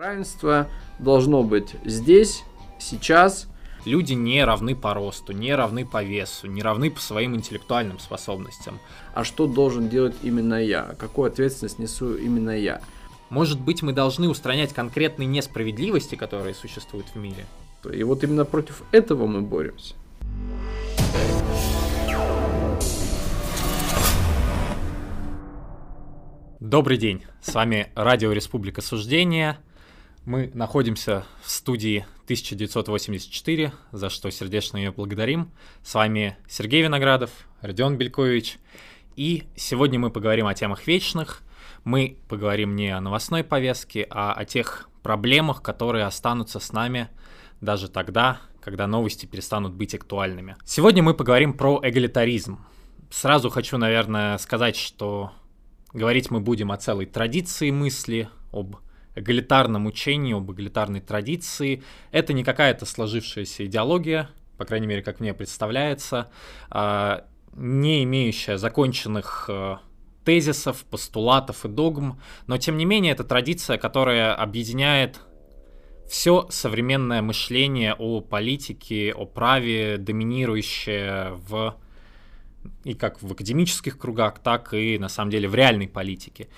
Равенство должно быть здесь, сейчас. Люди не равны по росту, не равны по весу, не равны по своим интеллектуальным способностям. А что должен делать именно я? Какую ответственность несу именно я? Может быть, мы должны устранять конкретные несправедливости, которые существуют в мире? И вот именно против этого мы боремся. Добрый день, с вами Радио Республика Суждения. Мы находимся в студии 1984, за что сердечно ее благодарим. С вами Сергей Виноградов, Родион Белькович. И сегодня мы поговорим о темах вечных. Мы поговорим не о новостной повестке, а о тех проблемах, которые останутся с нами даже тогда, когда новости перестанут быть актуальными. Сегодня мы поговорим про эгалитаризм. Сразу хочу, наверное, сказать, что Говорить мы будем о целой традиции мысли, об эгалитарном учении, об эгалитарной традиции. Это не какая-то сложившаяся идеология, по крайней мере, как мне представляется, а, не имеющая законченных э, тезисов, постулатов и догм, но тем не менее это традиция, которая объединяет все современное мышление о политике, о праве, доминирующее в и как в академических кругах, так и на самом деле в реальной политике.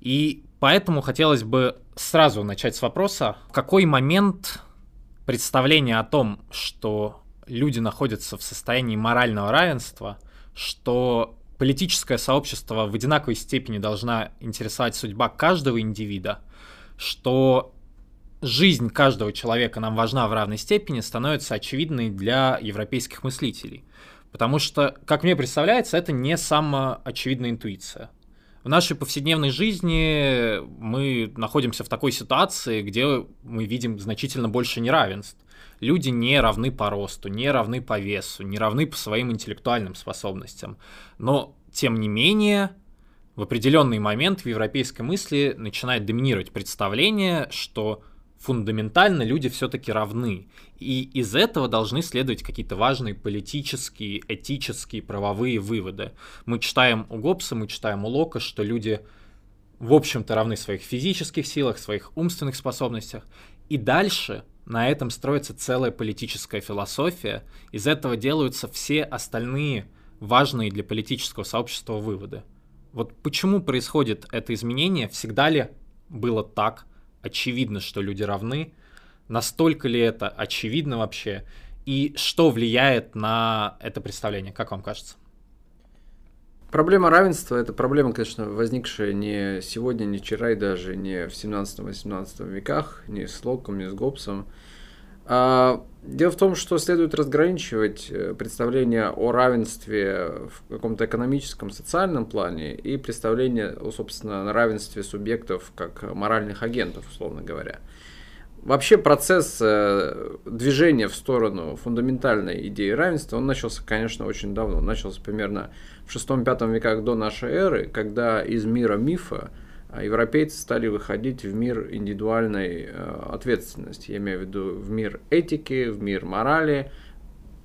И поэтому хотелось бы сразу начать с вопроса, в какой момент представление о том, что люди находятся в состоянии морального равенства, что политическое сообщество в одинаковой степени должна интересовать судьба каждого индивида, что жизнь каждого человека нам важна в равной степени, становится очевидной для европейских мыслителей. Потому что, как мне представляется, это не самая очевидная интуиция. В нашей повседневной жизни мы находимся в такой ситуации, где мы видим значительно больше неравенств. Люди не равны по росту, не равны по весу, не равны по своим интеллектуальным способностям. Но, тем не менее, в определенный момент в европейской мысли начинает доминировать представление, что фундаментально люди все-таки равны. И из этого должны следовать какие-то важные политические, этические, правовые выводы. Мы читаем у Гоббса, мы читаем у Лока, что люди, в общем-то, равны в своих физических силах, своих умственных способностях. И дальше на этом строится целая политическая философия. Из этого делаются все остальные важные для политического сообщества выводы. Вот почему происходит это изменение? Всегда ли было так? Очевидно, что люди равны, настолько ли это очевидно вообще, и что влияет на это представление, как вам кажется? Проблема равенства – это проблема, конечно, возникшая не сегодня, не вчера и даже не в 17-18 веках, не с Локом, не с Гоббсом. А, дело в том, что следует разграничивать э, представление о равенстве в каком-то экономическом, социальном плане и представление, собственно, на равенстве субъектов как моральных агентов, условно говоря. Вообще процесс э, движения в сторону фундаментальной идеи равенства, он начался, конечно, очень давно. Он начался примерно в 6-5 веках до нашей эры, когда из мира мифа европейцы стали выходить в мир индивидуальной э, ответственности, я имею в виду в мир этики, в мир морали.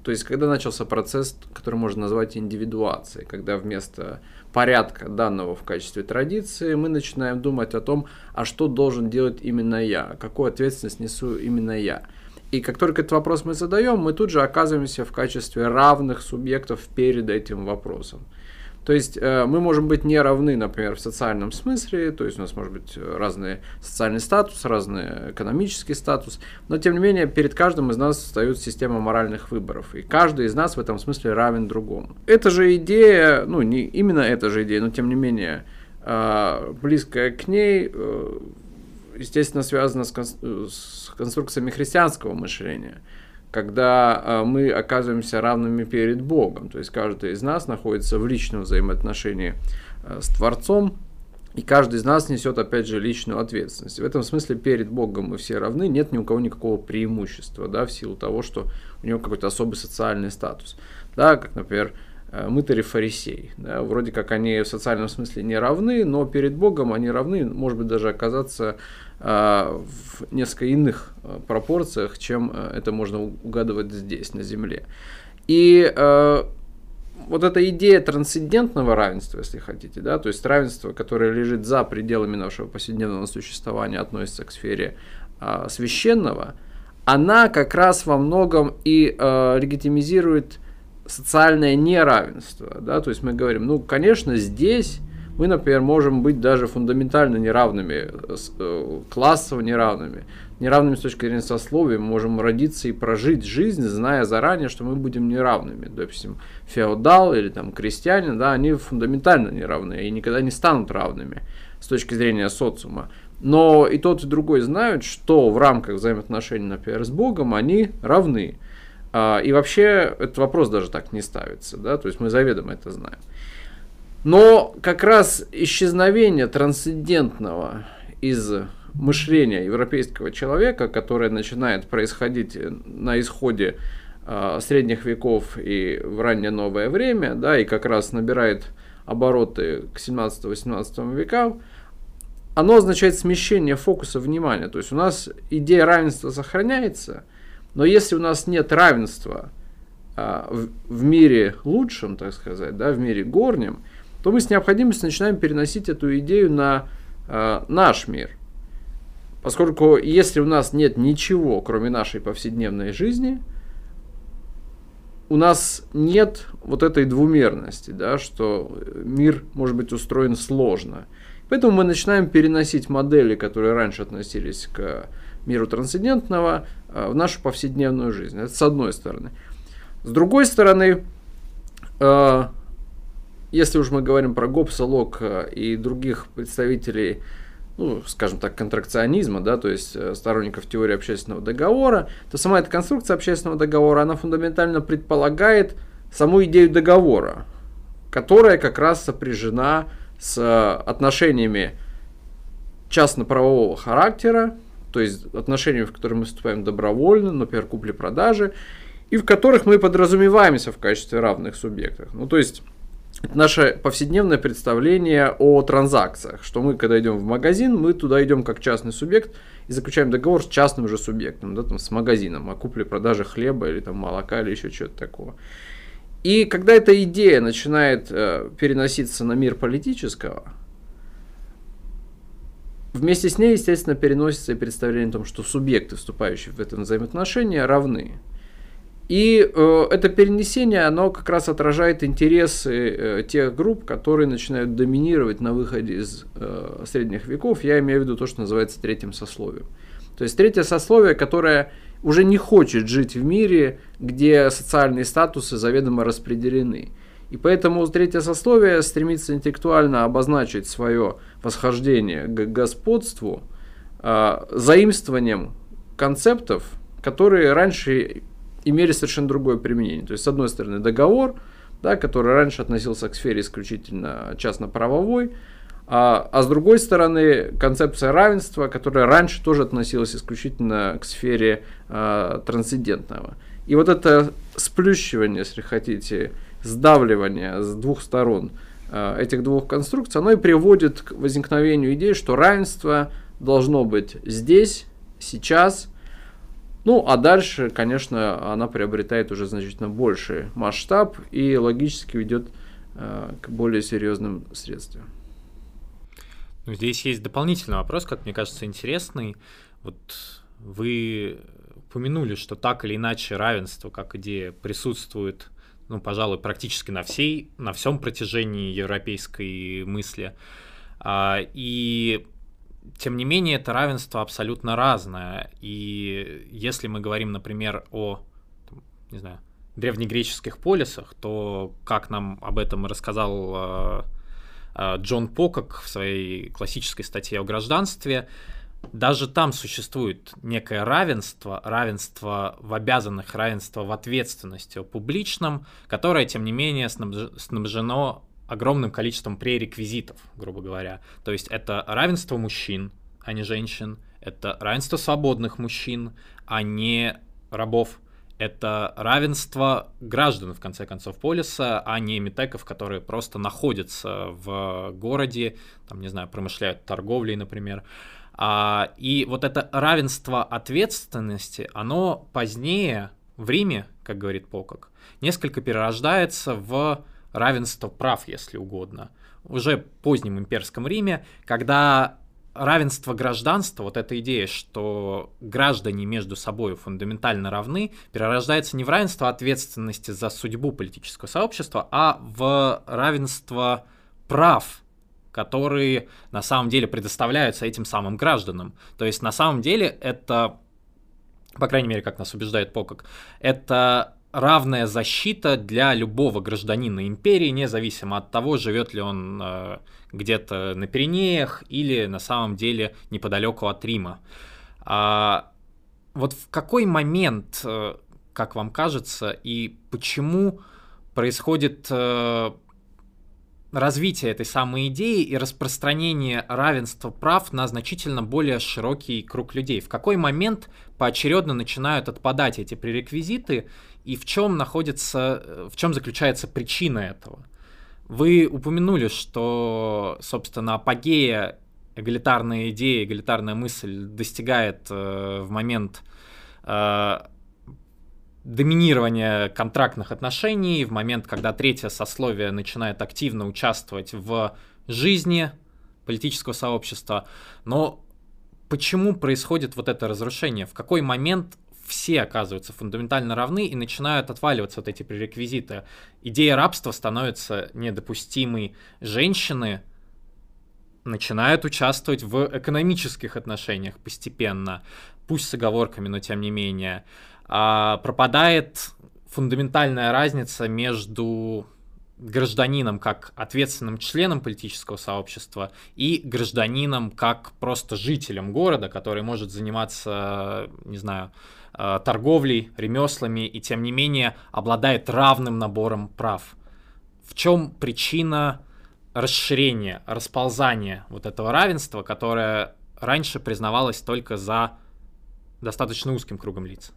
То есть, когда начался процесс, который можно назвать индивидуацией, когда вместо порядка данного в качестве традиции мы начинаем думать о том, а что должен делать именно я, какую ответственность несу именно я. И как только этот вопрос мы задаем, мы тут же оказываемся в качестве равных субъектов перед этим вопросом. То есть э, мы можем быть не равны, например, в социальном смысле, то есть у нас может быть разный социальный статус, разный экономический статус, но тем не менее перед каждым из нас встает система моральных выборов, и каждый из нас в этом смысле равен другому. Эта же идея, ну не именно эта же идея, но тем не менее э, близкая к ней, э, естественно, связана с конструкциями христианского мышления – когда э, мы оказываемся равными перед Богом. То есть каждый из нас находится в личном взаимоотношении э, с Творцом, и каждый из нас несет, опять же, личную ответственность. В этом смысле перед Богом мы все равны, нет ни у кого никакого преимущества, да, в силу того, что у него какой-то особый социальный статус. Да, как, например, э, мытари фарисей. Да, вроде как они в социальном смысле не равны, но перед Богом они равны, может быть, даже оказаться в несколько иных а, пропорциях, чем а, это можно угадывать здесь, на Земле. И вот эта идея трансцендентного равенства, если хотите, да, то есть равенство, которое лежит за пределами нашего повседневного существования, относится к сфере священного, она как раз во многом и легитимизирует социальное неравенство. Да? То есть мы говорим, ну, конечно, здесь мы, например, можем быть даже фундаментально неравными, э, классово неравными, неравными с точки зрения сословия, мы можем родиться и прожить жизнь, зная заранее, что мы будем неравными. Допустим, феодал или там крестьянин, да, они фундаментально неравны и никогда не станут равными с точки зрения социума. Но и тот, и другой знают, что в рамках взаимоотношений, например, с Богом они равны. А, и вообще этот вопрос даже так не ставится, да, то есть мы заведомо это знаем. Но как раз исчезновение трансцендентного из мышления европейского человека, которое начинает происходить на исходе э, средних веков и в раннее новое время, да, и как раз набирает обороты к 17-18 векам, оно означает смещение фокуса внимания. То есть у нас идея равенства сохраняется, но если у нас нет равенства а, в, в мире лучшем, так сказать, да, в мире горнем, то мы с необходимостью начинаем переносить эту идею на э, наш мир. Поскольку если у нас нет ничего, кроме нашей повседневной жизни, у нас нет вот этой двумерности, да, что мир может быть устроен сложно. Поэтому мы начинаем переносить модели, которые раньше относились к миру трансцендентного, э, в нашу повседневную жизнь. Это с одной стороны. С другой стороны, э, если уж мы говорим про Гоббса, Лока и других представителей, ну, скажем так, контракционизма, да, то есть э, сторонников теории общественного договора, то сама эта конструкция общественного договора, она фундаментально предполагает саму идею договора, которая как раз сопряжена с отношениями частно-правового характера, то есть отношениями, в которые мы вступаем добровольно, например, купли-продажи, и в которых мы подразумеваемся в качестве равных субъектов. Ну, то есть наше повседневное представление о транзакциях, что мы, когда идем в магазин, мы туда идем как частный субъект и заключаем договор с частным же субъектом, да, там, с магазином о купле-продаже хлеба или там, молока или еще чего-то такого. И когда эта идея начинает э, переноситься на мир политического, вместе с ней, естественно, переносится и представление о том, что субъекты, вступающие в это взаимоотношения, равны. И э, это перенесение, оно как раз отражает интересы э, тех групп, которые начинают доминировать на выходе из э, средних веков. Я имею в виду то, что называется третьим сословием. То есть третье сословие, которое уже не хочет жить в мире, где социальные статусы заведомо распределены. И поэтому третье сословие стремится интеллектуально обозначить свое восхождение к господству э, заимствованием концептов, которые раньше имели совершенно другое применение. То есть, с одной стороны, договор, да, который раньше относился к сфере исключительно частно-правовой, а, а с другой стороны, концепция равенства, которая раньше тоже относилась исключительно к сфере а, трансцендентного. И вот это сплющивание, если хотите, сдавливание с двух сторон а, этих двух конструкций, оно и приводит к возникновению идеи, что равенство должно быть здесь, сейчас, ну, а дальше, конечно, она приобретает уже значительно больший масштаб и логически ведет э, к более серьезным средствам. Ну, здесь есть дополнительный вопрос, как мне кажется, интересный. Вот вы упомянули, что так или иначе равенство как идея присутствует, ну, пожалуй, практически на всей, на всем протяжении европейской мысли. А, и тем не менее, это равенство абсолютно разное. И если мы говорим, например, о, не знаю, древнегреческих полисах, то, как нам об этом рассказал э, э, Джон Покок в своей классической статье о гражданстве, даже там существует некое равенство, равенство в обязанных, равенство в ответственности о публичном, которое, тем не менее, снабжено огромным количеством пререквизитов, грубо говоря. То есть это равенство мужчин, а не женщин, это равенство свободных мужчин, а не рабов, это равенство граждан, в конце концов, полиса, а не метеков, которые просто находятся в городе, там, не знаю, промышляют торговлей, например. А, и вот это равенство ответственности, оно позднее в Риме, как говорит Покок, несколько перерождается в равенство прав, если угодно. Уже в позднем имперском Риме, когда равенство гражданства, вот эта идея, что граждане между собой фундаментально равны, перерождается не в равенство ответственности за судьбу политического сообщества, а в равенство прав, которые на самом деле предоставляются этим самым гражданам. То есть на самом деле это, по крайней мере, как нас убеждает Покок, это равная защита для любого гражданина империи, независимо от того, живет ли он э, где-то на Пиренеях или на самом деле неподалеку от Рима. А вот в какой момент, э, как вам кажется, и почему происходит э, развитие этой самой идеи и распространение равенства прав на значительно более широкий круг людей. В какой момент поочередно начинают отпадать эти пререквизиты и в чем находится, в чем заключается причина этого? Вы упомянули, что, собственно, апогея эгалитарная идея, эгалитарная мысль достигает э, в момент э, доминирования контрактных отношений, в момент, когда третье сословие начинает активно участвовать в жизни политического сообщества. Но почему происходит вот это разрушение? В какой момент все оказываются фундаментально равны и начинают отваливаться вот эти пререквизиты. Идея рабства становится недопустимой. Женщины начинают участвовать в экономических отношениях постепенно, пусть с оговорками, но тем не менее. А пропадает фундаментальная разница между гражданином как ответственным членом политического сообщества и гражданином как просто жителем города, который может заниматься, не знаю, торговлей, ремеслами и тем не менее обладает равным набором прав. В чем причина расширения, расползания вот этого равенства, которое раньше признавалось только за достаточно узким кругом лиц?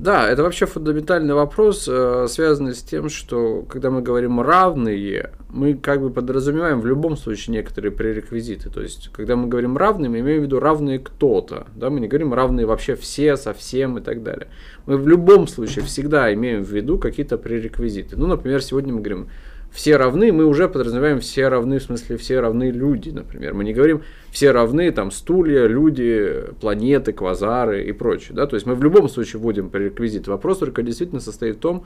Да, это вообще фундаментальный вопрос, э, связанный с тем, что когда мы говорим равные, мы как бы подразумеваем в любом случае некоторые пререквизиты. То есть, когда мы говорим равные, мы имеем в виду равные кто-то. Да? Мы не говорим равные вообще все, совсем и так далее. Мы в любом случае всегда имеем в виду какие-то пререквизиты. Ну, например, сегодня мы говорим все равны, мы уже подразумеваем все равны, в смысле все равны люди, например. Мы не говорим все равны, там, стулья, люди, планеты, квазары и прочее. Да? То есть мы в любом случае вводим пререквизит. Вопрос только действительно состоит в том,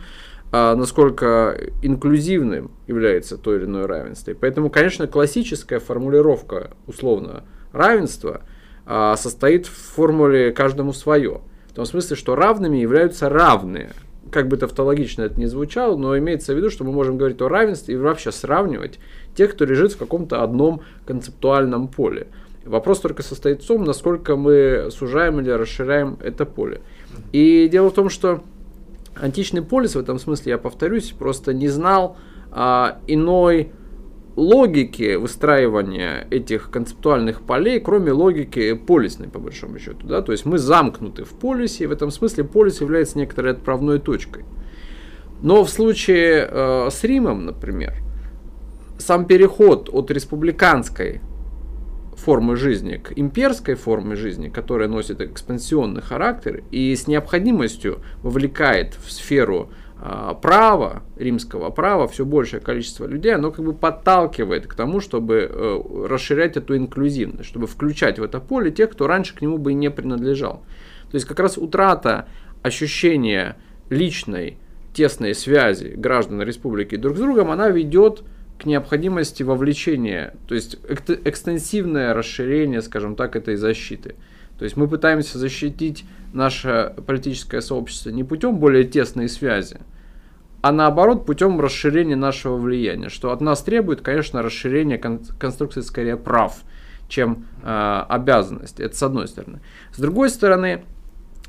а, насколько инклюзивным является то или иное равенство. И поэтому, конечно, классическая формулировка условно равенства а, состоит в формуле каждому свое. В том смысле, что равными являются равные как бы тавтологично это не звучало, но имеется в виду, что мы можем говорить о равенстве и вообще сравнивать тех, кто лежит в каком-то одном концептуальном поле. Вопрос только состоит в том, насколько мы сужаем или расширяем это поле. И дело в том, что античный полис в этом смысле, я повторюсь, просто не знал а, иной логики выстраивания этих концептуальных полей, кроме логики полисной, по большому счету. Да? То есть мы замкнуты в полисе, и в этом смысле полис является некоторой отправной точкой. Но в случае э, с Римом, например, сам переход от республиканской формы жизни к имперской форме жизни, которая носит экспансионный характер и с необходимостью вовлекает в сферу а, права, римского права, все большее количество людей, оно как бы подталкивает к тому, чтобы э, расширять эту инклюзивность, чтобы включать в это поле тех, кто раньше к нему бы и не принадлежал. То есть как раз утрата ощущения личной тесной связи граждан республики друг с другом, она ведет к необходимости вовлечения, то есть экстенсивное расширение, скажем так, этой защиты. То есть мы пытаемся защитить наше политическое сообщество не путем более тесной связи, а наоборот путем расширения нашего влияния, что от нас требует, конечно, расширение кон- конструкции скорее прав, чем э, обязанности. Это с одной стороны. С другой стороны,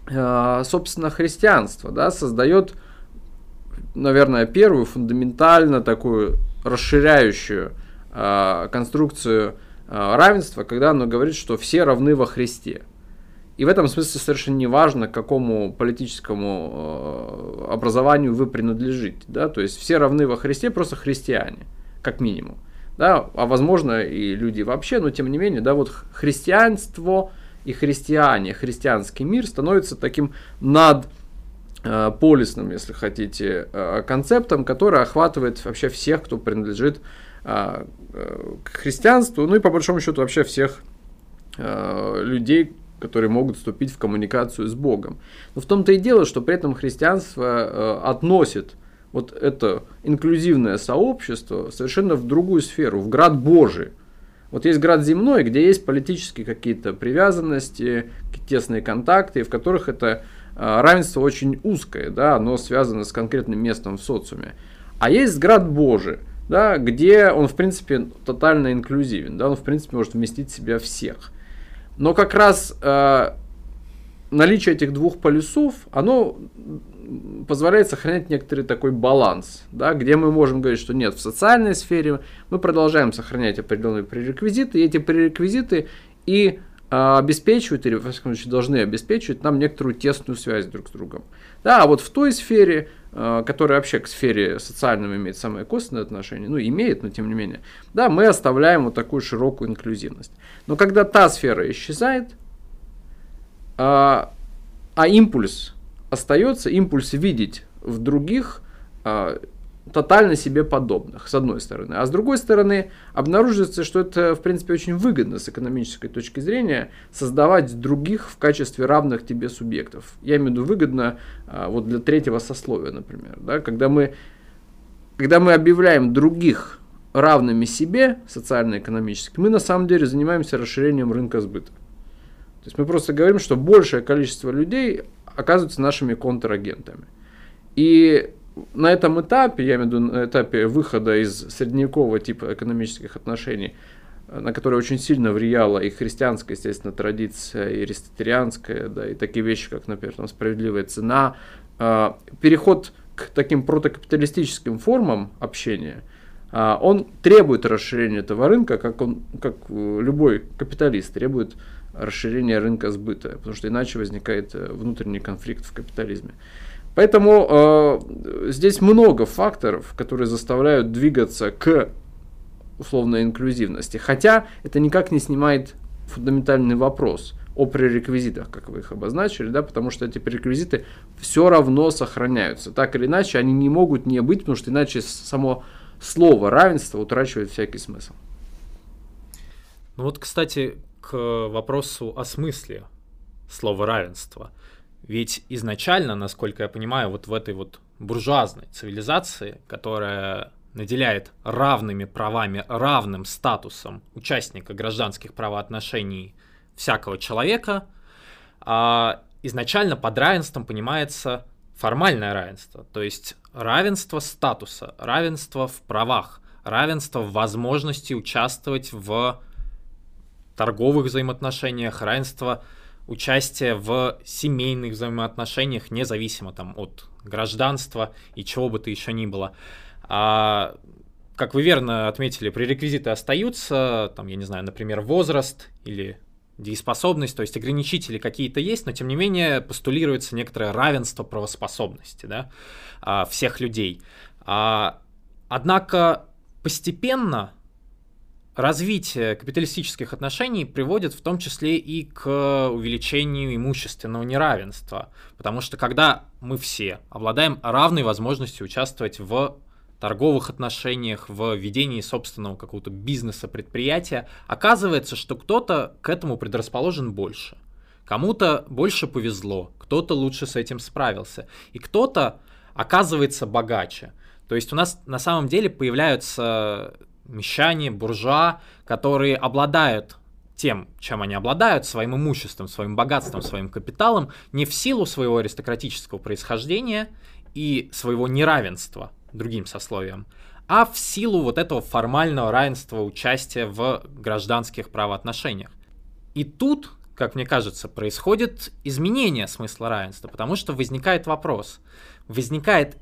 э, собственно, христианство да, создает, наверное, первую фундаментально такую расширяющую э, конструкцию э, равенства, когда оно говорит, что все равны во Христе. И в этом смысле совершенно не важно, к какому политическому э, образованию вы принадлежите. Да? То есть все равны во Христе, просто христиане, как минимум. Да? А возможно и люди вообще, но тем не менее, да, вот христианство и христиане, христианский мир становится таким над э, полисным, если хотите, э, концептом, который охватывает вообще всех, кто принадлежит к христианству, ну и по большому счету вообще всех людей, которые могут вступить в коммуникацию с Богом. Но в том-то и дело, что при этом христианство э, относит вот это инклюзивное сообщество совершенно в другую сферу, в град Божий. Вот есть град земной, где есть политические какие-то привязанности, тесные контакты, в которых это э, равенство очень узкое, да, оно связано с конкретным местом в социуме. А есть град Божий, да, где он, в принципе, тотально инклюзивен, да, он, в принципе, может вместить в себя всех. Но как раз э, наличие этих двух полюсов, оно позволяет сохранять некоторый такой баланс, да, где мы можем говорить, что нет, в социальной сфере мы продолжаем сохранять определенные пререквизиты, и эти пререквизиты и э, обеспечивают, или, во всяком случае, должны обеспечивать нам некоторую тесную связь друг с другом. Да, а вот в той сфере, э, которая вообще к сфере социальным имеет самое косвенное отношение, ну, имеет, но тем не менее, да, мы оставляем вот такую широкую инклюзивность. Но когда та сфера исчезает, а, а импульс остается, импульс видеть в других а, тотально себе подобных, с одной стороны. А с другой стороны, обнаруживается, что это, в принципе, очень выгодно с экономической точки зрения создавать других в качестве равных тебе субъектов. Я имею в виду выгодно а, вот для третьего сословия, например. Да, когда, мы, когда мы объявляем других равными себе социально-экономически, мы на самом деле занимаемся расширением рынка сбыта. То есть мы просто говорим, что большее количество людей оказываются нашими контрагентами. И на этом этапе, я имею в виду на этапе выхода из средневекового типа экономических отношений, на которые очень сильно влияла и христианская, естественно, традиция, и аристотелианская, да, и такие вещи, как, например, там, справедливая цена, а, переход к таким протокапиталистическим формам общения – а, он требует расширения этого рынка, как, он, как э, любой капиталист требует расширения рынка сбыта, потому что иначе возникает э, внутренний конфликт в капитализме. Поэтому э, здесь много факторов, которые заставляют двигаться к условной инклюзивности. Хотя это никак не снимает фундаментальный вопрос о пререквизитах, как вы их обозначили, да, потому что эти пререквизиты все равно сохраняются. Так или иначе, они не могут не быть, потому что иначе само слово равенство утрачивает всякий смысл. Ну вот, кстати, к вопросу о смысле слова равенство. Ведь изначально, насколько я понимаю, вот в этой вот буржуазной цивилизации, которая наделяет равными правами, равным статусом участника гражданских правоотношений всякого человека, а изначально под равенством понимается формальное равенство, то есть равенство статуса, равенство в правах, равенство в возможности участвовать в торговых взаимоотношениях, равенство участия в семейных взаимоотношениях, независимо там от гражданства и чего бы то еще ни было. А, как вы верно отметили, пререквизиты остаются, там, я не знаю, например, возраст или дееспособность, то есть ограничители какие-то есть, но тем не менее постулируется некоторое равенство правоспособности да, а, всех людей. А, однако постепенно развитие капиталистических отношений приводит в том числе и к увеличению имущественного неравенства, потому что когда мы все обладаем равной возможностью участвовать в торговых отношениях, в ведении собственного какого-то бизнеса, предприятия, оказывается, что кто-то к этому предрасположен больше. Кому-то больше повезло, кто-то лучше с этим справился, и кто-то оказывается богаче. То есть у нас на самом деле появляются мещане, буржуа, которые обладают тем, чем они обладают, своим имуществом, своим богатством, своим капиталом, не в силу своего аристократического происхождения и своего неравенства другим сословиям, а в силу вот этого формального равенства участия в гражданских правоотношениях. И тут, как мне кажется, происходит изменение смысла равенства, потому что возникает вопрос, возникает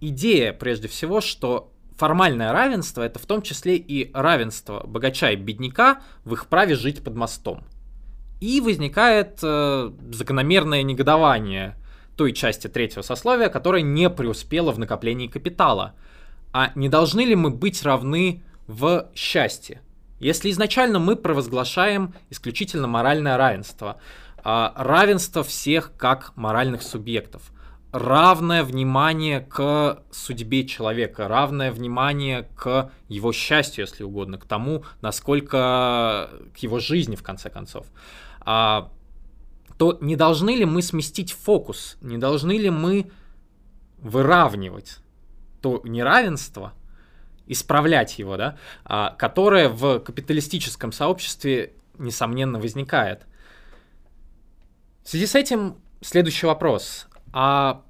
идея, прежде всего, что формальное равенство это в том числе и равенство богача и бедняка в их праве жить под мостом. И возникает э, закономерное негодование той части третьего сословия, которая не преуспела в накоплении капитала. А не должны ли мы быть равны в счастье? Если изначально мы провозглашаем исключительно моральное равенство, а, равенство всех как моральных субъектов, равное внимание к судьбе человека, равное внимание к его счастью, если угодно, к тому, насколько к его жизни, в конце концов, а, то не должны ли мы сместить фокус, не должны ли мы выравнивать то неравенство, исправлять его, да, а, которое в капиталистическом сообществе, несомненно, возникает. В связи с этим следующий вопрос. А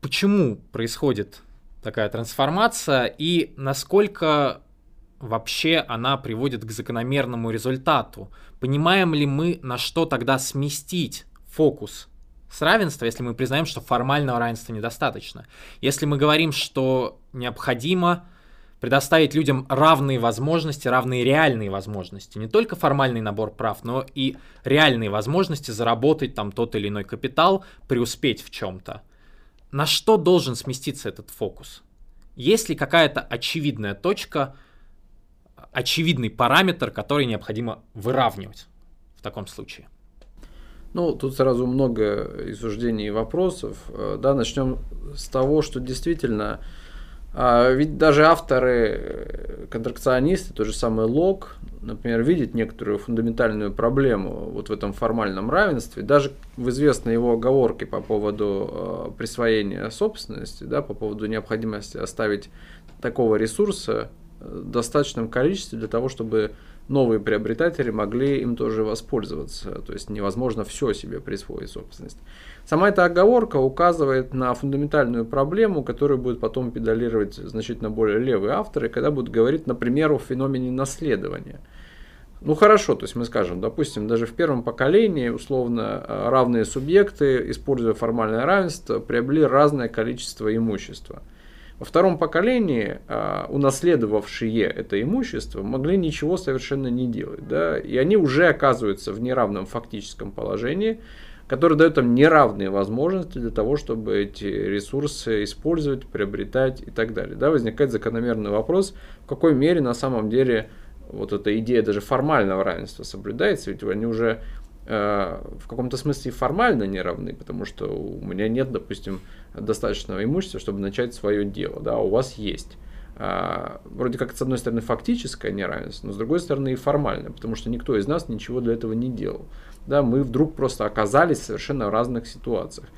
почему происходит такая трансформация и насколько вообще она приводит к закономерному результату? Понимаем ли мы, на что тогда сместить фокус с равенства, если мы признаем, что формального равенства недостаточно? Если мы говорим, что необходимо предоставить людям равные возможности, равные реальные возможности. Не только формальный набор прав, но и реальные возможности заработать там тот или иной капитал, преуспеть в чем-то. На что должен сместиться этот фокус? Есть ли какая-то очевидная точка, очевидный параметр, который необходимо выравнивать в таком случае? Ну, тут сразу много изуждений и вопросов. Э, да, начнем с того, что действительно а ведь даже авторы, э, контракционисты, тот же самый Лок, например, видит некоторую фундаментальную проблему вот в этом формальном равенстве. Даже в известной его оговорке по поводу э, присвоения собственности, да, по поводу необходимости оставить такого ресурса э, в достаточном количестве для того, чтобы новые приобретатели могли им тоже воспользоваться. То есть невозможно все себе присвоить собственность. Сама эта оговорка указывает на фундаментальную проблему, которую будут потом педалировать значительно более левые авторы, когда будут говорить, например, о феномене наследования. Ну хорошо, то есть мы скажем, допустим, даже в первом поколении условно равные субъекты, используя формальное равенство, приобрели разное количество имущества. Во втором поколении э, унаследовавшие это имущество могли ничего совершенно не делать. Да? И они уже оказываются в неравном фактическом положении, который дает им неравные возможности для того, чтобы эти ресурсы использовать, приобретать и так далее. Да? Возникает закономерный вопрос, в какой мере на самом деле вот эта идея даже формального равенства соблюдается, ведь они уже Э, в каком-то смысле формально не равны, потому что у меня нет, допустим, достаточного имущества, чтобы начать свое дело, да, а у вас есть. А, вроде как, с одной стороны, фактическое неравенство, но с другой стороны и формальное, потому что никто из нас ничего для этого не делал. Да, мы вдруг просто оказались в совершенно разных ситуациях.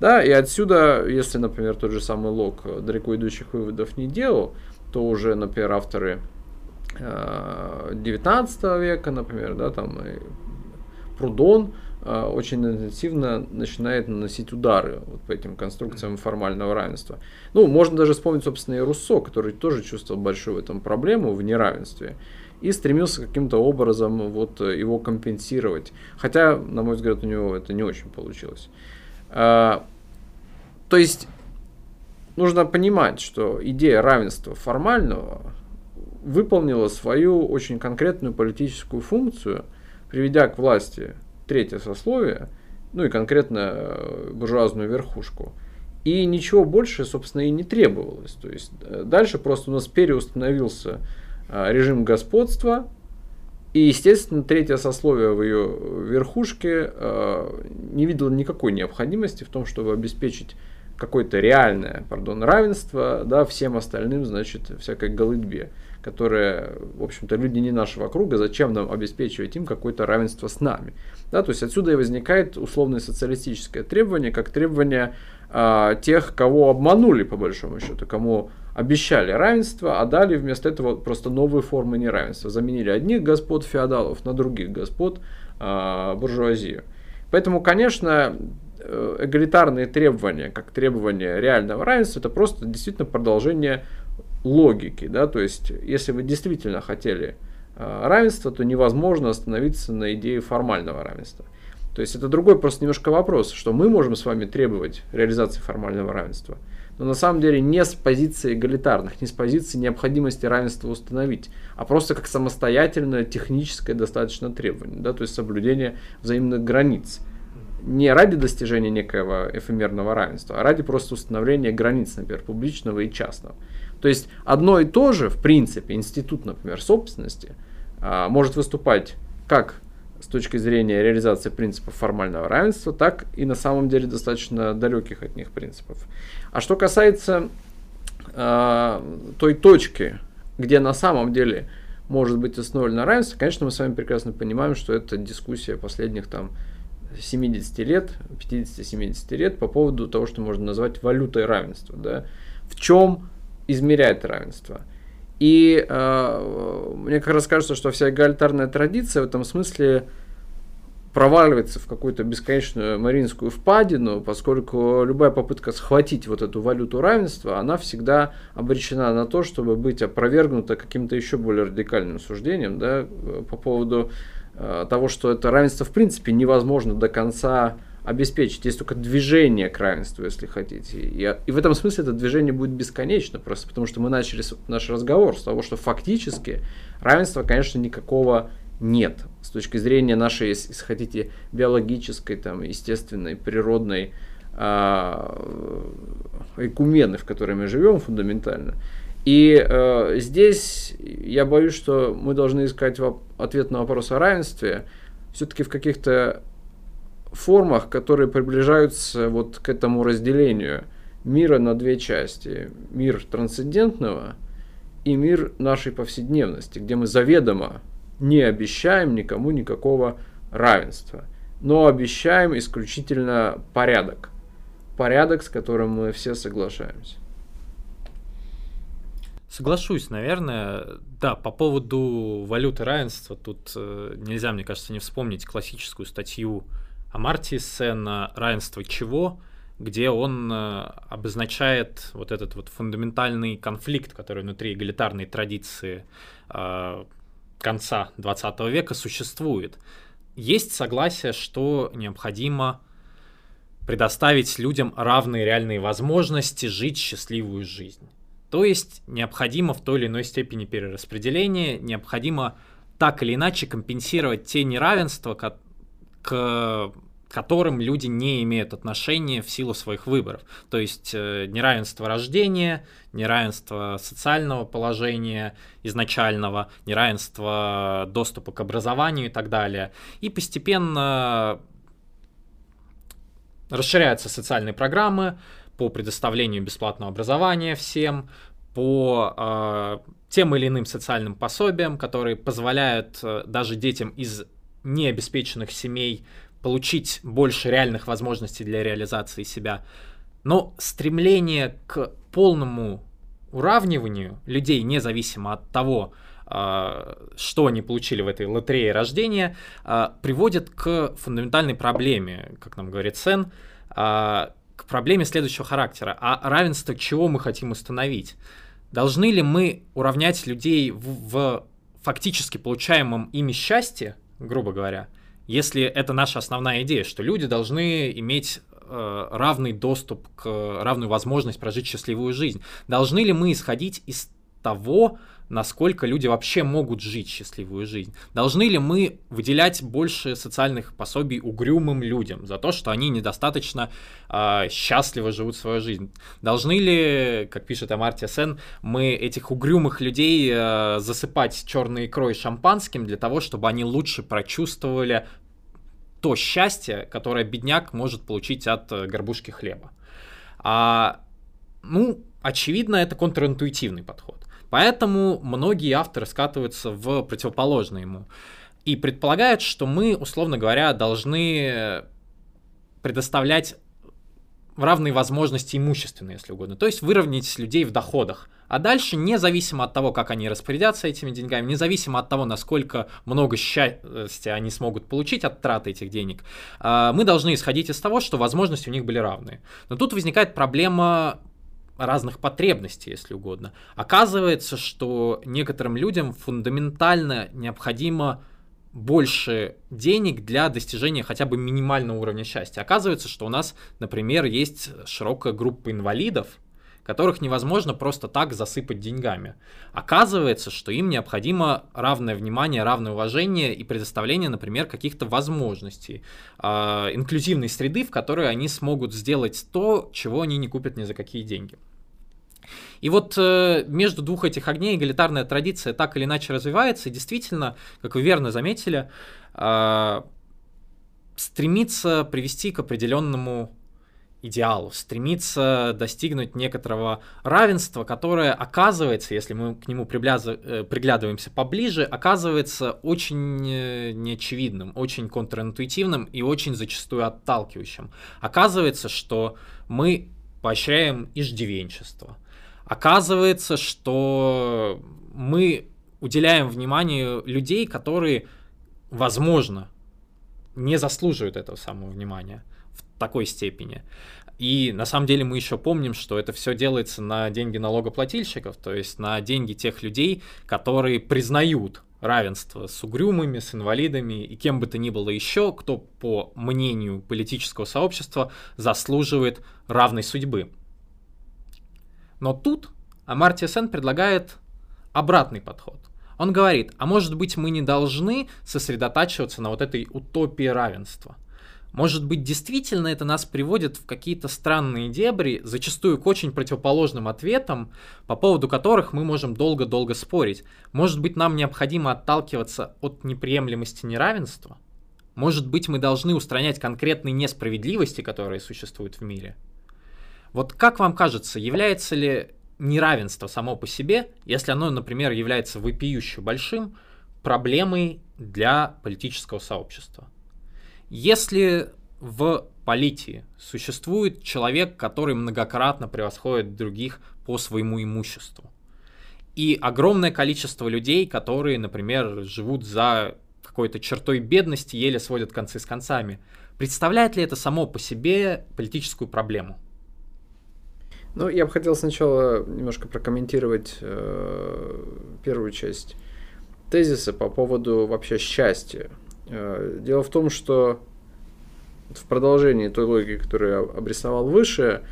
Да, и отсюда, если, например, тот же самый Лок далеко идущих выводов не делал, то уже, например, авторы 19 э, века, например, да, там Прудон э, очень интенсивно начинает наносить удары вот по этим конструкциям формального равенства. Ну, можно даже вспомнить, собственно, и Руссо, который тоже чувствовал большую в этом проблему, в неравенстве, и стремился каким-то образом вот его компенсировать. Хотя, на мой взгляд, у него это не очень получилось. А, то есть, нужно понимать, что идея равенства формального выполнила свою очень конкретную политическую функцию – приведя к власти третье сословие, ну и конкретно э, буржуазную верхушку. И ничего больше, собственно, и не требовалось. То есть э, дальше просто у нас переустановился э, режим господства, и, естественно, третье сословие в ее верхушке не видело никакой необходимости в том, чтобы обеспечить какое-то реальное, пардон, равенство да, всем остальным, значит, всякой голытьбе которые, в общем-то, люди не нашего круга, зачем нам обеспечивать им какое-то равенство с нами. Да, то есть отсюда и возникает условное социалистическое требование, как требование а, тех, кого обманули, по большому счету, кому обещали равенство, а дали вместо этого просто новые формы неравенства. Заменили одних господ феодалов на других господ а, буржуазию. Поэтому, конечно, э, эгалитарные требования, как требования реального равенства, это просто действительно продолжение логики, да, то есть если вы действительно хотели э, равенства, то невозможно остановиться на идее формального равенства. То есть это другой просто немножко вопрос, что мы можем с вами требовать реализации формального равенства, но на самом деле не с позиции эгалитарных, не с позиции необходимости равенства установить, а просто как самостоятельное техническое достаточно требование, да, то есть соблюдение взаимных границ. Не ради достижения некоего эфемерного равенства, а ради просто установления границ, например, публичного и частного. То есть одно и то же, в принципе, институт, например, собственности, а, может выступать как с точки зрения реализации принципов формального равенства, так и на самом деле достаточно далеких от них принципов. А что касается э, той точки, где на самом деле может быть установлено равенство, конечно, мы с вами прекрасно понимаем, что это дискуссия последних там 70 лет, 50-70 лет по поводу того, что можно назвать валютой равенства. Да? В чем измеряет равенство? И э, мне как раз кажется, что вся эгалитарная традиция в этом смысле проваливается в какую-то бесконечную маринскую впадину, поскольку любая попытка схватить вот эту валюту равенства, она всегда обречена на то, чтобы быть опровергнута каким-то еще более радикальным суждением да, по поводу э, того, что это равенство в принципе невозможно до конца обеспечить. Есть только движение к равенству, если хотите. И, и в этом смысле это движение будет бесконечно, просто потому что мы начали наш разговор с того, что фактически равенства, конечно, никакого нет. С точки зрения нашей, если хотите, биологической, там, естественной, природной э, экумены, в которой мы живем фундаментально. И э, здесь я боюсь, что мы должны искать ответ на вопрос о равенстве все-таки в каких-то формах, которые приближаются вот к этому разделению мира на две части. Мир трансцендентного и мир нашей повседневности, где мы заведомо не обещаем никому никакого равенства, но обещаем исключительно порядок. Порядок, с которым мы все соглашаемся. Соглашусь, наверное. Да, по поводу валюты равенства тут э, нельзя, мне кажется, не вспомнить классическую статью Амартии Сена «Равенство чего?», где он э, обозначает вот этот вот фундаментальный конфликт, который внутри эгалитарной традиции э, конца 20 века существует. Есть согласие, что необходимо предоставить людям равные реальные возможности жить счастливую жизнь. То есть необходимо в той или иной степени перераспределение, необходимо так или иначе компенсировать те неравенства, к которым люди не имеют отношения в силу своих выборов. То есть э, неравенство рождения, неравенство социального положения изначального, неравенство доступа к образованию и так далее. И постепенно расширяются социальные программы по предоставлению бесплатного образования всем, по э, тем или иным социальным пособиям, которые позволяют э, даже детям из необеспеченных семей получить больше реальных возможностей для реализации себя. Но стремление к полному уравниванию людей, независимо от того, а, что они получили в этой лотерее рождения, а, приводит к фундаментальной проблеме, как нам говорит Сен, а, к проблеме следующего характера. А равенство чего мы хотим установить? Должны ли мы уравнять людей в, в фактически получаемом ими счастье, грубо говоря, если это наша основная идея, что люди должны иметь э, равный доступ к равную возможность прожить счастливую жизнь. Должны ли мы исходить из того, насколько люди вообще могут жить счастливую жизнь. Должны ли мы выделять больше социальных пособий угрюмым людям за то, что они недостаточно э, счастливо живут свою жизнь? Должны ли, как пишет Амартия Сен, мы этих угрюмых людей э, засыпать черной икрой шампанским для того, чтобы они лучше прочувствовали то счастье, которое бедняк может получить от э, горбушки хлеба? А, ну, очевидно, это контринтуитивный подход. Поэтому многие авторы скатываются в противоположное ему и предполагают, что мы, условно говоря, должны предоставлять равные возможности имущественные, если угодно. То есть выровнять людей в доходах. А дальше, независимо от того, как они распорядятся этими деньгами, независимо от того, насколько много счастья они смогут получить от траты этих денег, а, мы должны исходить из того, что возможности у них были равные. Но тут возникает проблема разных потребностей, если угодно. Оказывается, что некоторым людям фундаментально необходимо больше денег для достижения хотя бы минимального уровня счастья. Оказывается, что у нас, например, есть широкая группа инвалидов, которых невозможно просто так засыпать деньгами. Оказывается, что им необходимо равное внимание, равное уважение и предоставление, например, каких-то возможностей, э, инклюзивной среды, в которой они смогут сделать то, чего они не купят ни за какие деньги. И вот э, между двух этих огней эгалитарная традиция так или иначе развивается, и действительно, как вы верно заметили, э, стремится привести к определенному идеалу, стремится достигнуть некоторого равенства, которое оказывается, если мы к нему э, приглядываемся поближе, оказывается очень э, неочевидным, очень контринтуитивным и очень зачастую отталкивающим. Оказывается, что мы поощряем иждивенчество. Оказывается, что мы уделяем внимание людей, которые, возможно, не заслуживают этого самого внимания такой степени. И на самом деле мы еще помним, что это все делается на деньги налогоплательщиков, то есть на деньги тех людей, которые признают равенство с угрюмыми, с инвалидами и кем бы то ни было еще, кто, по мнению политического сообщества, заслуживает равной судьбы. Но тут Амартия Сен предлагает обратный подход. Он говорит, а может быть мы не должны сосредотачиваться на вот этой утопии равенства – может быть, действительно это нас приводит в какие-то странные дебри, зачастую к очень противоположным ответам, по поводу которых мы можем долго-долго спорить. Может быть, нам необходимо отталкиваться от неприемлемости неравенства? Может быть, мы должны устранять конкретные несправедливости, которые существуют в мире? Вот как вам кажется, является ли неравенство само по себе, если оно, например, является вопиюще большим, проблемой для политического сообщества? Если в политии существует человек, который многократно превосходит других по своему имуществу, и огромное количество людей, которые, например, живут за какой-то чертой бедности, еле сводят концы с концами, представляет ли это само по себе политическую проблему? Ну, я бы хотел сначала немножко прокомментировать э, первую часть тезиса по поводу вообще счастья. Э, дело в том, что в продолжении той логики, которую я обрисовал выше,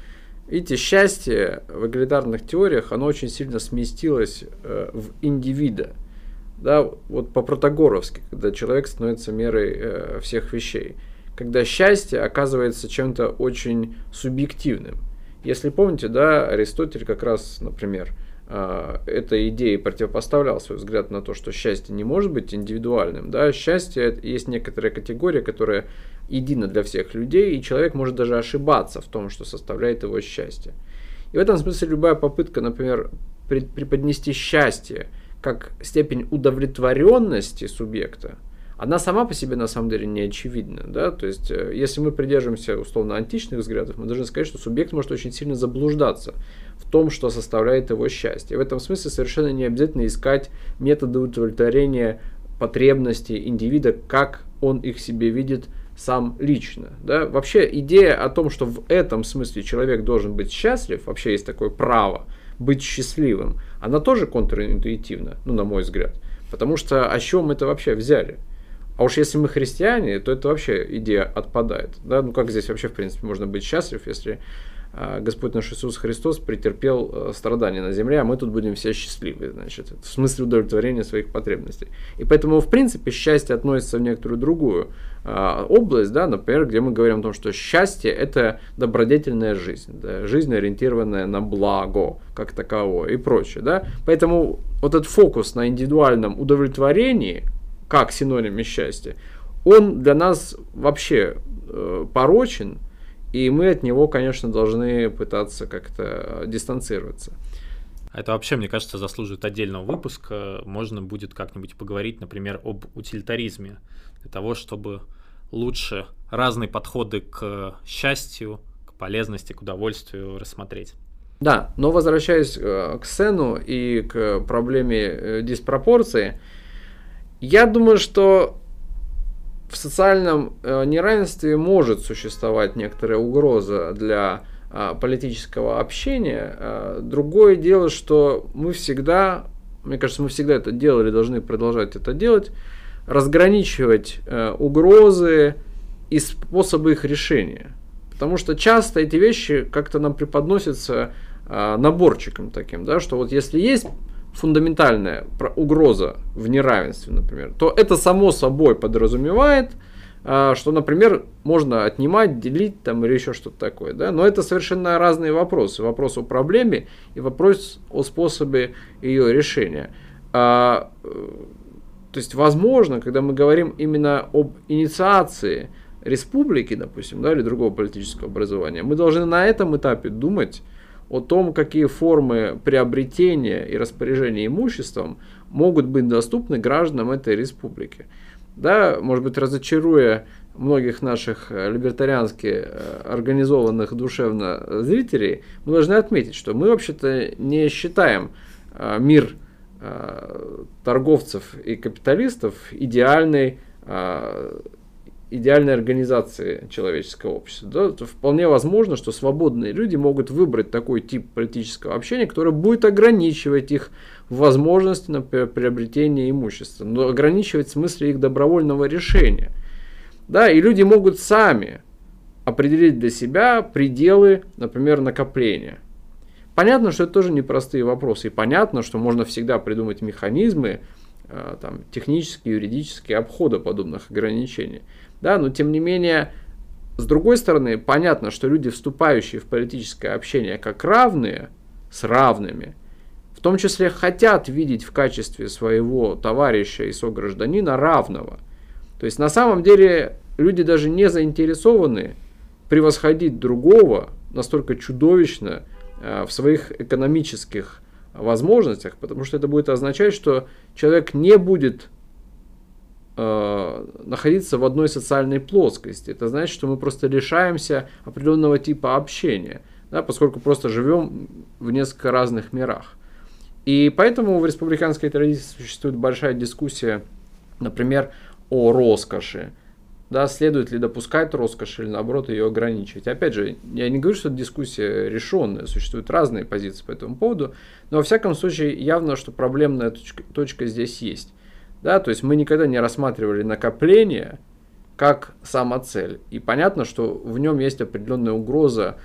видите, счастье в эгалитарных теориях, оно очень сильно сместилось э, в индивида. Да, вот по-протагоровски, когда человек становится мерой э, всех вещей. Когда счастье оказывается чем-то очень субъективным. Если помните, да, Аристотель как раз, например, а, этой идеи противопоставлял свой взгляд на то, что счастье не может быть индивидуальным. Да? Счастье есть некоторая категория, которая едина для всех людей, и человек может даже ошибаться в том, что составляет его счастье. И в этом смысле любая попытка, например, преподнести счастье как степень удовлетворенности субъекта – она сама по себе на самом деле не очевидна. Да? То есть, э, если мы придерживаемся условно античных взглядов, мы должны сказать, что субъект может очень сильно заблуждаться в том, что составляет его счастье. В этом смысле совершенно не обязательно искать методы удовлетворения потребностей индивида, как он их себе видит сам лично. Да? Вообще идея о том, что в этом смысле человек должен быть счастлив, вообще есть такое право быть счастливым, она тоже контринтуитивна, ну, на мой взгляд. Потому что о чем это вообще взяли? А уж если мы христиане, то это вообще идея отпадает. Да? Ну как здесь вообще, в принципе, можно быть счастлив, если э, Господь наш Иисус Христос претерпел э, страдания на земле, а мы тут будем все счастливы, значит, в смысле удовлетворения своих потребностей. И поэтому, в принципе, счастье относится в некоторую другую э, область, да, например, где мы говорим о том, что счастье – это добродетельная жизнь, да, жизнь, ориентированная на благо как таковое и прочее. Да? Поэтому вот этот фокус на индивидуальном удовлетворении – как синоним счастья, он для нас вообще э, порочен, и мы от него, конечно, должны пытаться как-то дистанцироваться. Это вообще, мне кажется, заслуживает отдельного выпуска. Можно будет как-нибудь поговорить, например, об утилитаризме, для того, чтобы лучше разные подходы к счастью, к полезности, к удовольствию рассмотреть. Да, но возвращаясь э, к сцену и к проблеме э, диспропорции, я думаю, что в социальном э, неравенстве может существовать некоторая угроза для э, политического общения. Э, другое дело, что мы всегда, мне кажется, мы всегда это делали, должны продолжать это делать, разграничивать э, угрозы и способы их решения. Потому что часто эти вещи как-то нам преподносятся э, наборчиком таким, да, что вот если есть фундаментальная угроза в неравенстве, например, то это само собой подразумевает, а, что, например, можно отнимать, делить там или еще что-то такое. Да? Но это совершенно разные вопросы. Вопрос о проблеме и вопрос о способе ее решения. А, э, то есть, возможно, когда мы говорим именно об инициации республики, допустим, да, или другого политического образования, мы должны на этом этапе думать о том, какие формы приобретения и распоряжения имуществом могут быть доступны гражданам этой республики. Да, может быть, разочаруя многих наших э, либертариански э, организованных душевно зрителей, мы должны отметить, что мы вообще-то не считаем э, мир торговцев и капиталистов идеальной идеальной организации человеческого общества. Да, то вполне возможно, что свободные люди могут выбрать такой тип политического общения, который будет ограничивать их возможности на приобретение имущества, но ограничивать в смысле их добровольного решения. Да, и люди могут сами определить для себя пределы, например, накопления. Понятно, что это тоже непростые вопросы, и понятно, что можно всегда придумать механизмы, там, технические, юридические обхода подобных ограничений. Да, но тем не менее, с другой стороны, понятно, что люди, вступающие в политическое общение как равные, с равными, в том числе хотят видеть в качестве своего товарища и согражданина равного. То есть на самом деле люди даже не заинтересованы превосходить другого настолько чудовищно э, в своих экономических возможностях, потому что это будет означать, что человек не будет Э, находиться в одной социальной плоскости. Это значит, что мы просто лишаемся определенного типа общения, да, поскольку просто живем в несколько разных мирах. И поэтому в республиканской традиции существует большая дискуссия, например, о роскоши. Да, следует ли допускать роскошь или наоборот ее ограничивать. Опять же, я не говорю, что дискуссия решенная, существуют разные позиции по этому поводу, но во всяком случае явно, что проблемная точка, точка здесь есть. Да, то есть мы никогда не рассматривали накопление как самоцель. И понятно, что в нем есть определенная угроза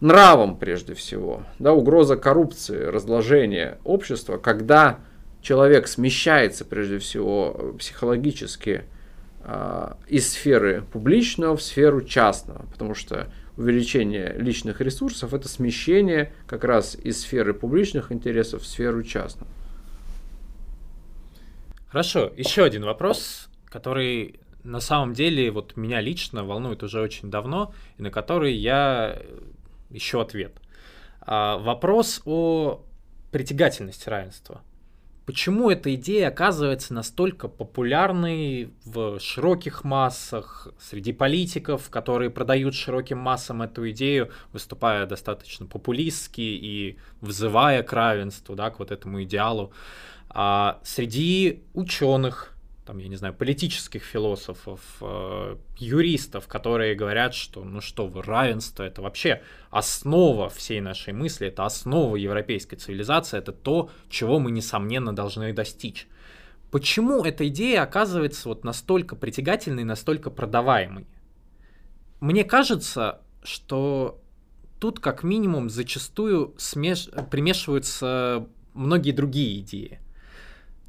нравом прежде всего. Да, угроза коррупции, разложения общества, когда человек смещается прежде всего психологически из сферы публичного в сферу частного, потому что увеличение личных ресурсов это смещение как раз из сферы публичных интересов в сферу частную. Хорошо, еще один вопрос, который на самом деле вот меня лично волнует уже очень давно, и на который я ищу ответ. А, вопрос о притягательности равенства. Почему эта идея оказывается настолько популярной в широких массах, среди политиков, которые продают широким массам эту идею, выступая достаточно популистски и взывая к равенству, да, к вот этому идеалу? А среди ученых, там, я не знаю, политических философов, э, юристов, которые говорят, что, ну что равенство это вообще основа всей нашей мысли, это основа европейской цивилизации, это то, чего мы, несомненно, должны достичь. Почему эта идея оказывается вот настолько притягательной, настолько продаваемой? Мне кажется, что тут как минимум зачастую смеш... примешиваются многие другие идеи.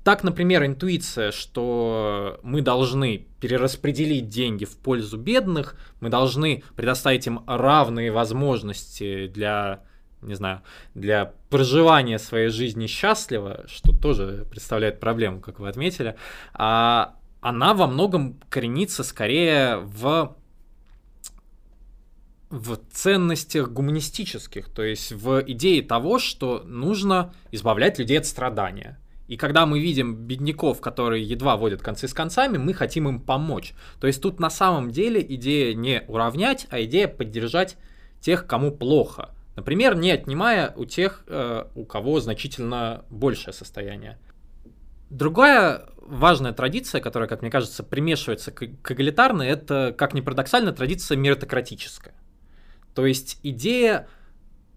Так, например, интуиция, что мы должны перераспределить деньги в пользу бедных, мы должны предоставить им равные возможности для, не знаю, для проживания своей жизни счастливо, что тоже представляет проблему, как вы отметили, а она во многом коренится скорее в в ценностях гуманистических, то есть в идее того, что нужно избавлять людей от страдания. И когда мы видим бедняков, которые едва водят концы с концами, мы хотим им помочь. То есть тут на самом деле идея не уравнять, а идея поддержать тех, кому плохо. Например, не отнимая у тех, э, у кого значительно большее состояние. Другая важная традиция, которая, как мне кажется, примешивается к, к эгалитарной, это, как ни парадоксально, традиция меритократическая. То есть идея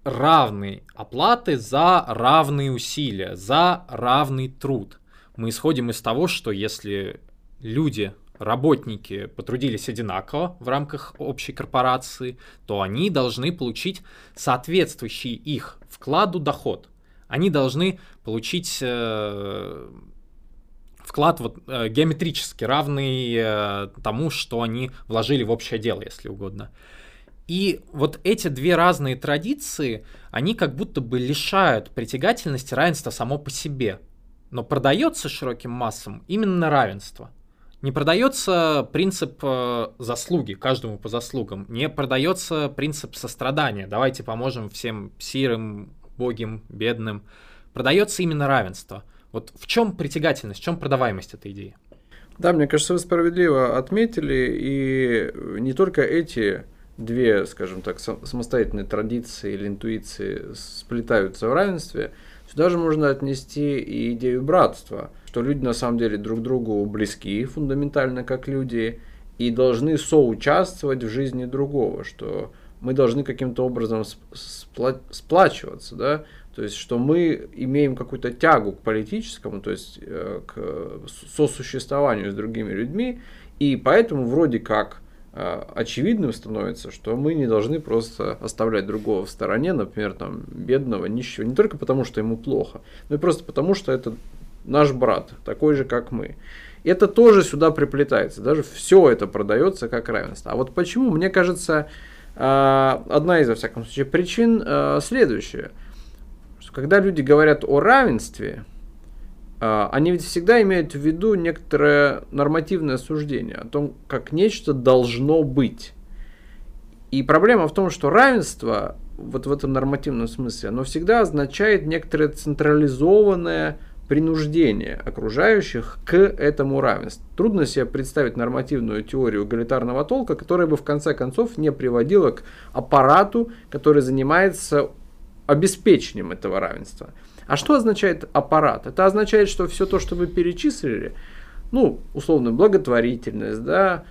равной оплаты за равные усилия, за равный труд. Мы исходим из того, что если люди, работники потрудились одинаково в рамках общей корпорации, то они должны получить соответствующий их вкладу доход. Они должны получить э, вклад вот, э, геометрически равный э, тому, что они вложили в общее дело, если угодно. И вот эти две разные традиции, они как будто бы лишают притягательности равенства само по себе. но продается широким массам именно равенство. Не продается принцип э, заслуги, каждому по заслугам. Не продается принцип сострадания. Давайте поможем всем сирым, богим, бедным. Продается именно равенство. Вот в чем притягательность, в чем продаваемость этой идеи? Да, мне кажется, вы справедливо отметили, и не только эти две, скажем так, самостоятельные традиции или интуиции сплетаются в равенстве, сюда же можно отнести и идею братства, что люди на самом деле друг другу близки фундаментально как люди и должны соучаствовать в жизни другого, что мы должны каким-то образом сплачиваться, да, то есть, что мы имеем какую-то тягу к политическому, то есть э, к сосуществованию с другими людьми, и поэтому вроде как очевидным становится, что мы не должны просто оставлять другого в стороне, например, там, бедного, нищего, не только потому, что ему плохо, но и просто потому, что это наш брат, такой же, как мы. Это тоже сюда приплетается, даже все это продается как равенство. А вот почему, мне кажется, э, одна из, во всяком случае, причин следующая – когда люди говорят о равенстве, а, они ведь всегда имеют в виду некоторое нормативное суждение о том, как нечто должно быть. И проблема в том, что равенство вот в этом нормативном смысле, оно всегда означает некоторое централизованное принуждение окружающих к этому равенству. Трудно себе представить нормативную теорию эгалитарного толка, которая бы в конце концов не приводила к аппарату, который занимается обеспечением этого равенства. А что означает аппарат? Это означает, что все то, что вы перечислили, ну, условно, благотворительность, да,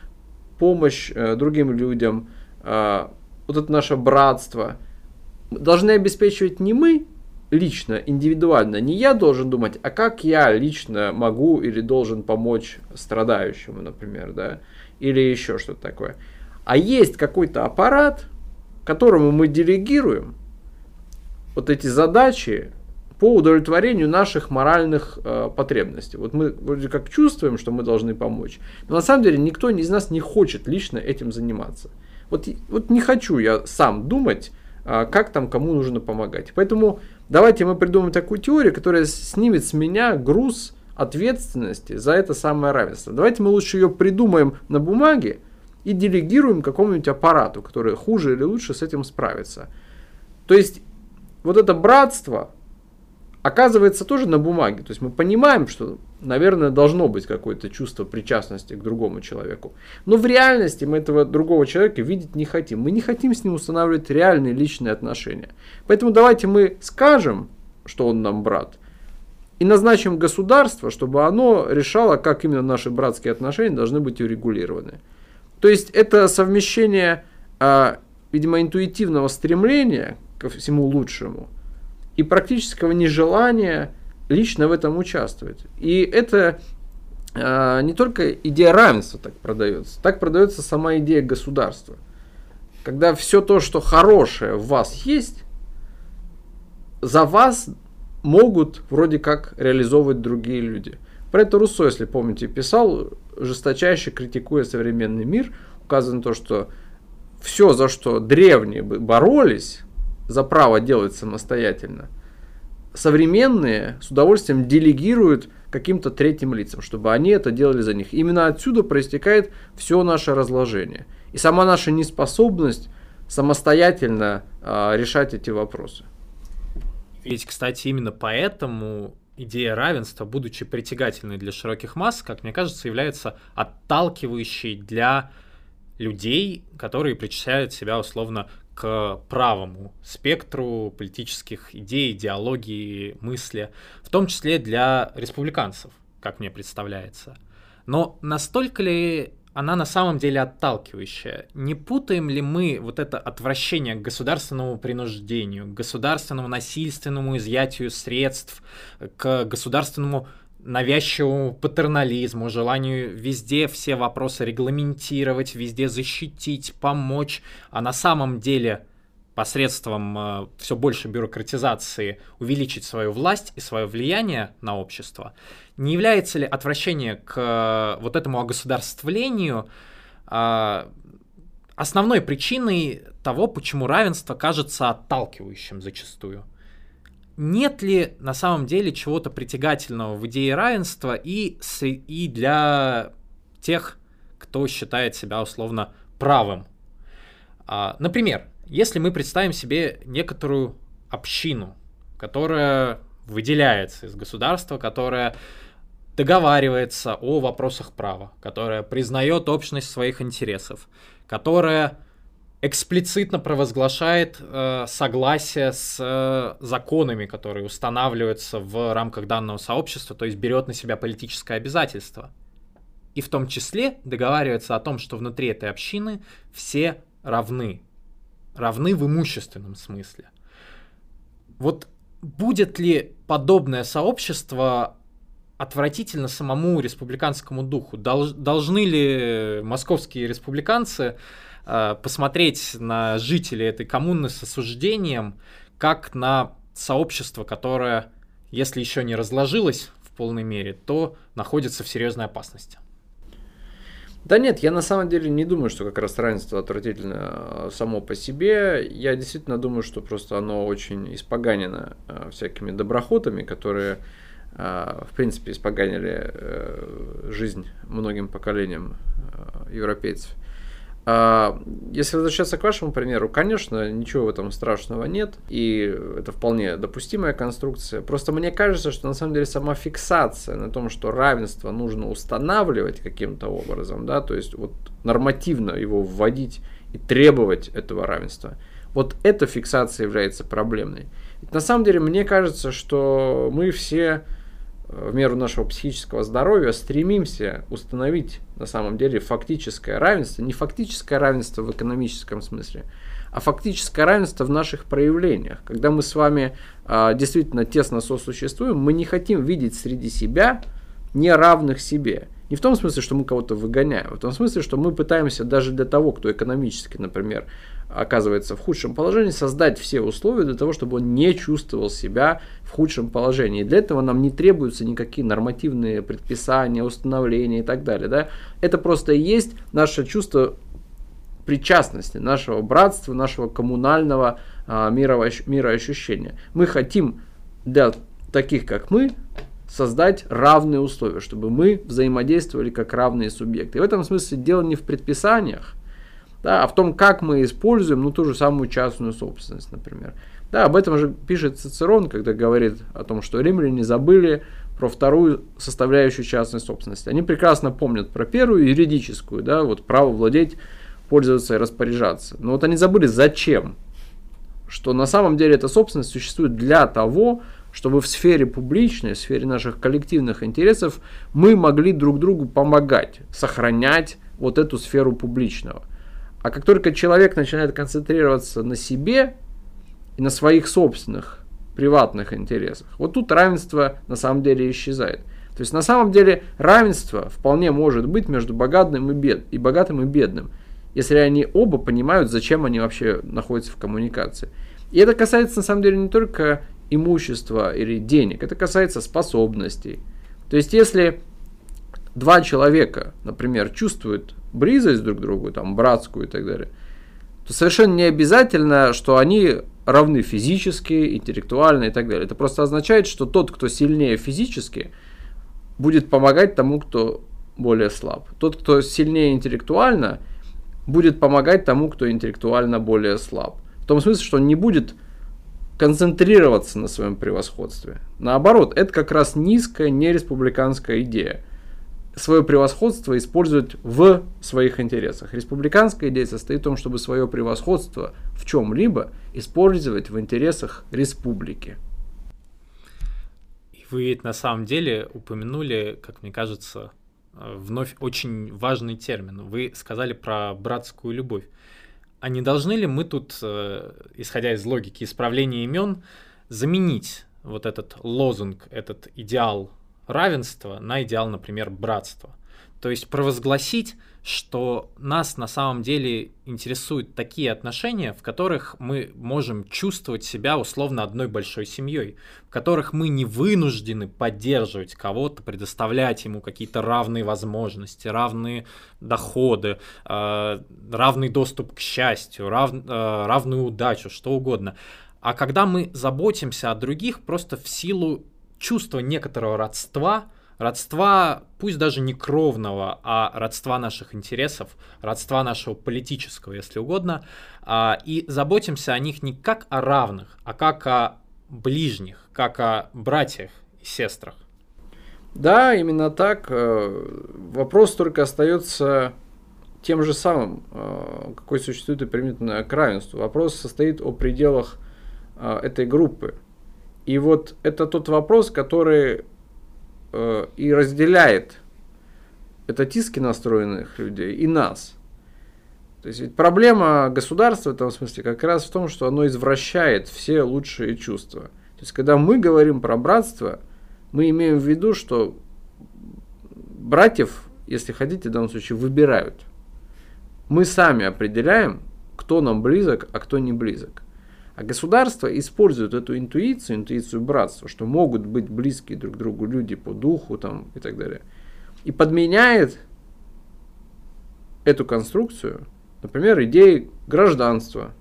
помощь э, другим людям, э, вот это наше братство, должны обеспечивать не мы лично, индивидуально, не я должен думать, а как я лично могу или должен помочь страдающему, например, да, или еще что-то такое. А есть какой-то аппарат, которому мы делегируем – вот эти задачи по удовлетворению наших моральных э, потребностей. Вот мы вроде как чувствуем, что мы должны помочь, но на самом деле никто из нас не хочет лично этим заниматься. Вот, вот не хочу я сам думать, э, как там кому нужно помогать. Поэтому давайте мы придумаем такую теорию, которая снимет с меня груз ответственности за это самое равенство. Давайте мы лучше ее придумаем на бумаге и делегируем какому-нибудь аппарату, который хуже или лучше с этим справится. То есть вот это братство оказывается тоже на бумаге. То есть мы понимаем, что, наверное, должно быть какое-то чувство причастности к другому человеку. Но в реальности мы этого другого человека видеть не хотим. Мы не хотим с ним устанавливать реальные личные отношения. Поэтому давайте мы скажем, что он нам брат, и назначим государство, чтобы оно решало, как именно наши братские отношения должны быть урегулированы. То есть это совмещение, а, видимо, интуитивного стремления ко всему лучшему и практического нежелания лично в этом участвовать. И это э, не только идея равенства так продается, так продается сама идея государства. Когда все то, что хорошее в вас есть, за вас могут вроде как реализовывать другие люди. Про это Руссо, если помните, писал, жесточайше критикуя современный мир, указано то, что все, за что древние боролись, за право делать самостоятельно, современные с удовольствием делегируют каким-то третьим лицам, чтобы они это делали за них. Именно отсюда проистекает все наше разложение. И сама наша неспособность самостоятельно э, решать эти вопросы. Ведь, кстати, именно поэтому идея равенства, будучи притягательной для широких масс, как мне кажется, является отталкивающей для людей, которые причисляют себя условно к правому спектру политических идей, идеологии, мысли, в том числе для республиканцев, как мне представляется. Но настолько ли она на самом деле отталкивающая? Не путаем ли мы вот это отвращение к государственному принуждению, к государственному насильственному изъятию средств, к государственному навязчивому патернализму, желанию везде все вопросы регламентировать, везде защитить, помочь, а на самом деле посредством э, все больше бюрократизации увеличить свою власть и свое влияние на общество, не является ли отвращение к э, вот этому огосударствлению э, основной причиной того, почему равенство кажется отталкивающим зачастую? Нет ли на самом деле чего-то притягательного в идее равенства и, и для тех, кто считает себя условно правым? А, например, если мы представим себе некоторую общину, которая выделяется из государства, которая договаривается о вопросах права, которая признает общность своих интересов, которая эксплицитно провозглашает э, согласие с э, законами, которые устанавливаются в рамках данного сообщества, то есть берет на себя политическое обязательство. И в том числе договаривается о том, что внутри этой общины все равны. Равны в имущественном смысле. Вот будет ли подобное сообщество отвратительно самому республиканскому духу? Долж, должны ли московские республиканцы э, посмотреть на жителей этой коммуны с осуждением, как на сообщество, которое, если еще не разложилось в полной мере, то находится в серьезной опасности? Да нет, я на самом деле не думаю, что как раз равенство отвратительно а, само по себе. Я действительно думаю, что просто оно очень испоганено а, всякими доброхотами, которые, в принципе, испоганили э, жизнь многим поколениям европейцев. А, если возвращаться к вашему примеру, конечно, ничего в этом страшного нет, и это вполне допустимая конструкция. Просто мне кажется, что на самом деле сама фиксация на том, что равенство нужно устанавливать каким-то образом, да, то есть вот нормативно его вводить и требовать этого равенства, вот эта фиксация является проблемной. На самом деле мне кажется, что мы все в меру нашего психического здоровья стремимся установить на самом деле фактическое равенство, не фактическое равенство в экономическом смысле, а фактическое равенство в наших проявлениях. Когда мы с вами а, действительно тесно сосуществуем, мы не хотим видеть среди себя неравных себе. Не в том смысле, что мы кого-то выгоняем, а в том смысле, что мы пытаемся даже для того, кто экономически, например, оказывается в худшем положении, создать все условия для того, чтобы он не чувствовал себя в худшем положении. Для этого нам не требуются никакие нормативные предписания, установления и так далее. Да? Это просто и есть наше чувство причастности, нашего братства, нашего коммунального а, мироощущения. Мы хотим для таких, как мы, создать равные условия, чтобы мы взаимодействовали как равные субъекты. И в этом смысле дело не в предписаниях, да, а в том, как мы используем ну, ту же самую частную собственность, например. Да, об этом же пишет Цицерон, когда говорит о том, что римляне забыли про вторую составляющую частной собственности. Они прекрасно помнят про первую юридическую, да, вот право владеть, пользоваться и распоряжаться. Но вот они забыли зачем. Что на самом деле эта собственность существует для того, чтобы в сфере публичной, в сфере наших коллективных интересов мы могли друг другу помогать, сохранять вот эту сферу публичного – а как только человек начинает концентрироваться на себе и на своих собственных приватных интересах, вот тут равенство на самом деле исчезает. То есть на самом деле равенство вполне может быть между богатым и, бед, и богатым и бедным, если они оба понимают, зачем они вообще находятся в коммуникации. И это касается на самом деле не только имущества или денег, это касается способностей. То есть если два человека, например, чувствуют близость друг к другу, там, братскую и так далее, то совершенно не обязательно, что они равны физически, интеллектуально и так далее. Это просто означает, что тот, кто сильнее физически, будет помогать тому, кто более слаб. Тот, кто сильнее интеллектуально, будет помогать тому, кто интеллектуально более слаб. В том смысле, что он не будет концентрироваться на своем превосходстве. Наоборот, это как раз низкая нереспубликанская идея свое превосходство использовать в своих интересах. Республиканская идея состоит в том, чтобы свое превосходство в чем-либо использовать в интересах республики. И вы ведь на самом деле упомянули, как мне кажется, э, вновь очень важный термин. Вы сказали про братскую любовь. А не должны ли мы тут, э, исходя из логики исправления имен, заменить вот этот лозунг, этот идеал равенства на идеал, например, братства. То есть провозгласить, что нас на самом деле интересуют такие отношения, в которых мы можем чувствовать себя условно одной большой семьей, в которых мы не вынуждены поддерживать кого-то, предоставлять ему какие-то равные возможности, равные доходы, э, равный доступ к счастью, рав, э, равную удачу, что угодно, а когда мы заботимся о других просто в силу чувства некоторого родства, родства, пусть даже не кровного, а родства наших интересов, родства нашего политического, если угодно, а, и заботимся о них не как о равных, а как о ближних, как о братьях и сестрах. Да, именно так. Э, вопрос только остается тем же самым, э, какой существует и применительно к равенству. Вопрос состоит о пределах э, этой группы. И вот это тот вопрос, который и разделяет этатистски настроенных людей и нас. То есть ведь проблема государства в этом смысле как раз в том, что оно извращает все лучшие чувства. То есть когда мы говорим про братство, мы имеем в виду, что братьев, если хотите, в данном случае выбирают. Мы сами определяем, кто нам близок, а кто не близок. А государство использует эту интуицию, интуицию братства, что могут быть близкие друг другу люди по духу там, и так далее. И подменяет эту конструкцию, например, идеей гражданства,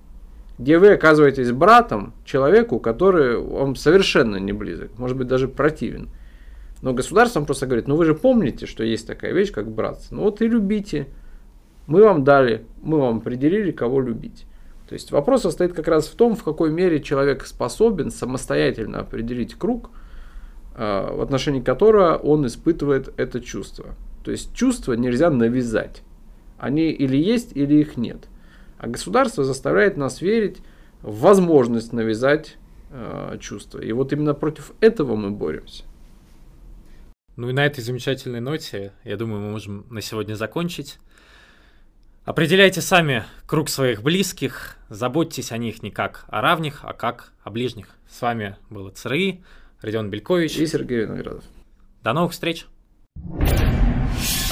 где вы оказываетесь братом человеку, который вам совершенно не близок, может быть даже противен. Но государство просто говорит, ну вы же помните, что есть такая вещь, как братство. Ну вот и любите. Мы вам дали, мы вам определили, кого любить. То есть вопрос состоит как раз в том, в какой мере человек способен самостоятельно определить круг, э, в отношении которого он испытывает это чувство. То есть чувства нельзя навязать. Они или есть, или их нет. А государство заставляет нас верить в возможность навязать э, чувства. И вот именно против этого мы боремся. Ну и на этой замечательной ноте, я думаю, мы можем на сегодня закончить. Определяйте сами круг своих близких, заботьтесь о них не как о равных, а как о ближних. С вами был ЦРИ, Родион Белькович и Сергей Виноградов. До новых встреч! thank you